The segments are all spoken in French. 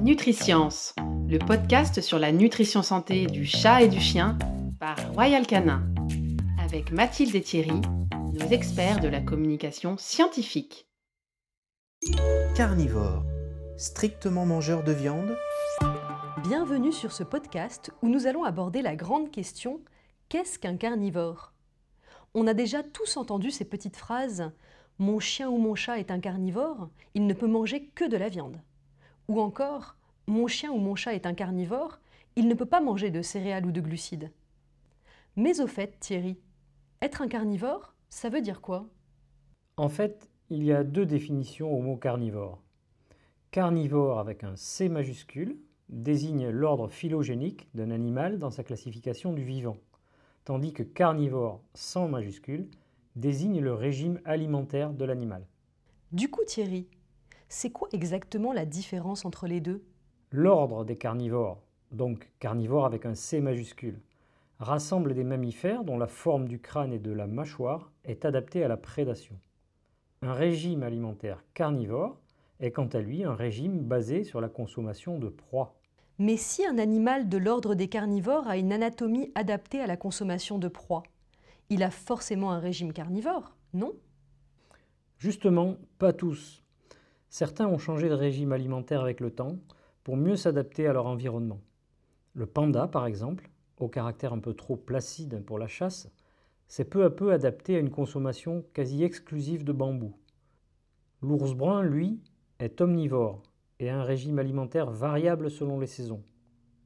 Nutriscience, le podcast sur la nutrition santé du chat et du chien par Royal Canin, avec Mathilde et Thierry, nos experts de la communication scientifique. Carnivore, strictement mangeur de viande Bienvenue sur ce podcast où nous allons aborder la grande question qu'est-ce qu'un carnivore? On a déjà tous entendu ces petites phrases Mon chien ou mon chat est un carnivore, il ne peut manger que de la viande. Ou encore Mon chien ou mon chat est un carnivore, il ne peut pas manger de céréales ou de glucides. Mais au fait, Thierry, être un carnivore, ça veut dire quoi? En fait, il y a deux définitions au mot carnivore. Carnivore avec un C majuscule désigne l'ordre phylogénique d'un animal dans sa classification du vivant, tandis que carnivore sans majuscule désigne le régime alimentaire de l'animal. Du coup, Thierry, c'est quoi exactement la différence entre les deux? L'ordre des carnivores, donc carnivore avec un C majuscule, rassemble des mammifères dont la forme du crâne et de la mâchoire est adaptée à la prédation. Un régime alimentaire carnivore est quant à lui un régime basé sur la consommation de proies. Mais si un animal de l'ordre des carnivores a une anatomie adaptée à la consommation de proies, il a forcément un régime carnivore, non? Justement, pas tous. Certains ont changé de régime alimentaire avec le temps pour mieux s'adapter à leur environnement. Le panda, par exemple, au caractère un peu trop placide pour la chasse, s'est peu à peu adapté à une consommation quasi exclusive de bambou. L'ours brun, lui, est omnivore et a un régime alimentaire variable selon les saisons,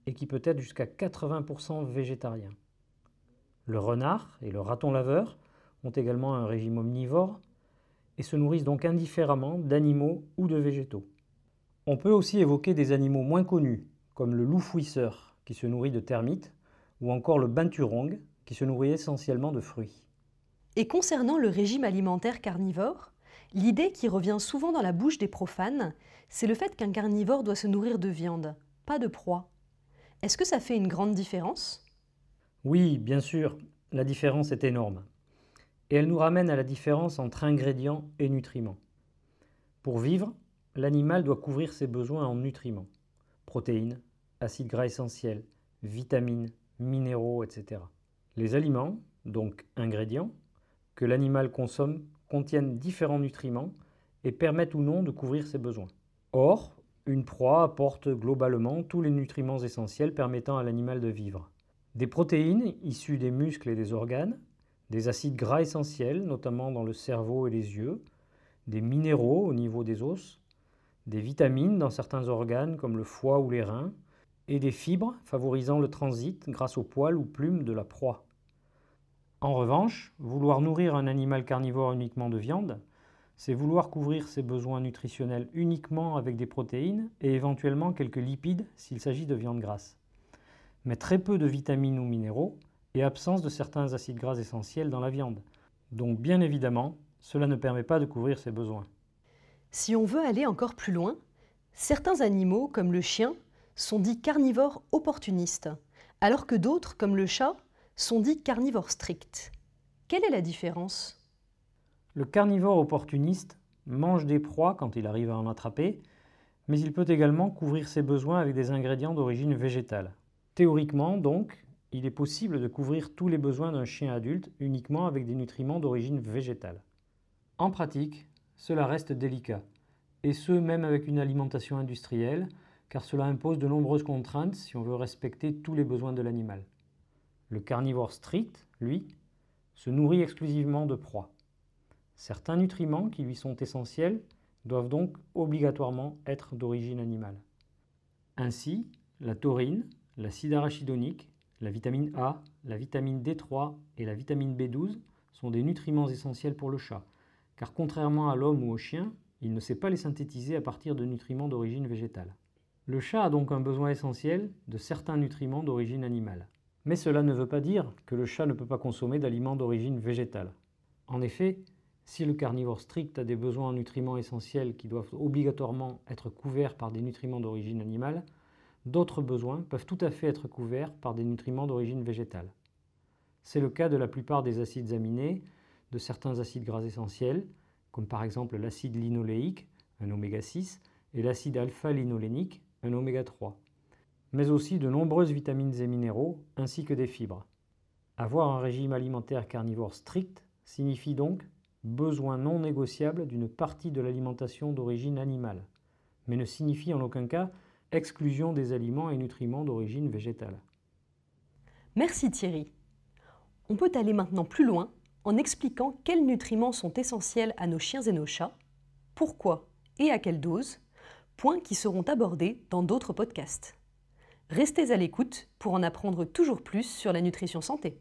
et qui peut être jusqu'à 80% végétarien. Le renard et le raton laveur ont également un régime omnivore et se nourrissent donc indifféremment d'animaux ou de végétaux. On peut aussi évoquer des animaux moins connus, comme le loup fouisseur, qui se nourrit de termites, ou encore le binturong, qui se nourrit essentiellement de fruits. Et concernant le régime alimentaire carnivore, l'idée qui revient souvent dans la bouche des profanes, c'est le fait qu'un carnivore doit se nourrir de viande, pas de proie. Est-ce que ça fait une grande différence? Oui, bien sûr, la différence est énorme. Et elle nous ramène à la différence entre ingrédients et nutriments. Pour vivre, l'animal doit couvrir ses besoins en nutriments, protéines, acides gras essentiels, vitamines, minéraux, etc. Les aliments, donc ingrédients, que l'animal consomme contiennent différents nutriments et permettent ou non de couvrir ses besoins. Or, une proie apporte globalement tous les nutriments essentiels permettant à l'animal de vivre. Des protéines issues des muscles et des organes, des acides gras essentiels, notamment dans le cerveau et les yeux, des minéraux au niveau des os, des vitamines dans certains organes comme le foie ou les reins, et des fibres favorisant le transit grâce aux poils ou plumes de la proie. En revanche, vouloir nourrir un animal carnivore uniquement de viande, c'est vouloir couvrir ses besoins nutritionnels uniquement avec des protéines et éventuellement quelques lipides s'il s'agit de viande grasse. Mais très peu de vitamines ou minéraux et absence de certains acides gras essentiels dans la viande. Donc bien évidemment, cela ne permet pas de couvrir ses besoins. Si on veut aller encore plus loin, certains animaux, comme le chien, sont dits carnivores opportunistes, alors que d'autres, comme le chat, sont dits carnivores stricts. Quelle est la différence? Le carnivore opportuniste mange des proies quand il arrive à en attraper, mais il peut également couvrir ses besoins avec des ingrédients d'origine végétale. Théoriquement, donc, il est possible de couvrir tous les besoins d'un chien adulte uniquement avec des nutriments d'origine végétale. En pratique, cela reste délicat, et ce même avec une alimentation industrielle, car cela impose de nombreuses contraintes si on veut respecter tous les besoins de l'animal. Le carnivore strict, lui, se nourrit exclusivement de proies. Certains nutriments qui lui sont essentiels doivent donc obligatoirement être d'origine animale. Ainsi, la taurine, l'acide arachidonique, la vitamine A, la vitamine D3 et la vitamine B12 sont des nutriments essentiels pour le chat, car contrairement à l'homme ou au chien, il ne sait pas les synthétiser à partir de nutriments d'origine végétale. Le chat a donc un besoin essentiel de certains nutriments d'origine animale. Mais cela ne veut pas dire que le chat ne peut pas consommer d'aliments d'origine végétale. En effet, si le carnivore strict a des besoins en nutriments essentiels qui doivent obligatoirement être couverts par des nutriments d'origine animale, d'autres besoins peuvent tout à fait être couverts par des nutriments d'origine végétale. C'est le cas de la plupart des acides aminés, de certains acides gras essentiels, comme par exemple l'acide linoléique, un oméga 6, et l'acide alpha-linolénique, un oméga 3, mais aussi de nombreuses vitamines et minéraux, ainsi que des fibres. Avoir un régime alimentaire carnivore strict signifie donc besoin non négociable d'une partie de l'alimentation d'origine animale, mais ne signifie en aucun cas exclusion des aliments et nutriments d'origine végétale. Merci Thierry. On peut aller maintenant plus loin en expliquant quels nutriments sont essentiels à nos chiens et nos chats, pourquoi et à quelle dose, points qui seront abordés dans d'autres podcasts. Restez à l'écoute pour en apprendre toujours plus sur la nutrition santé.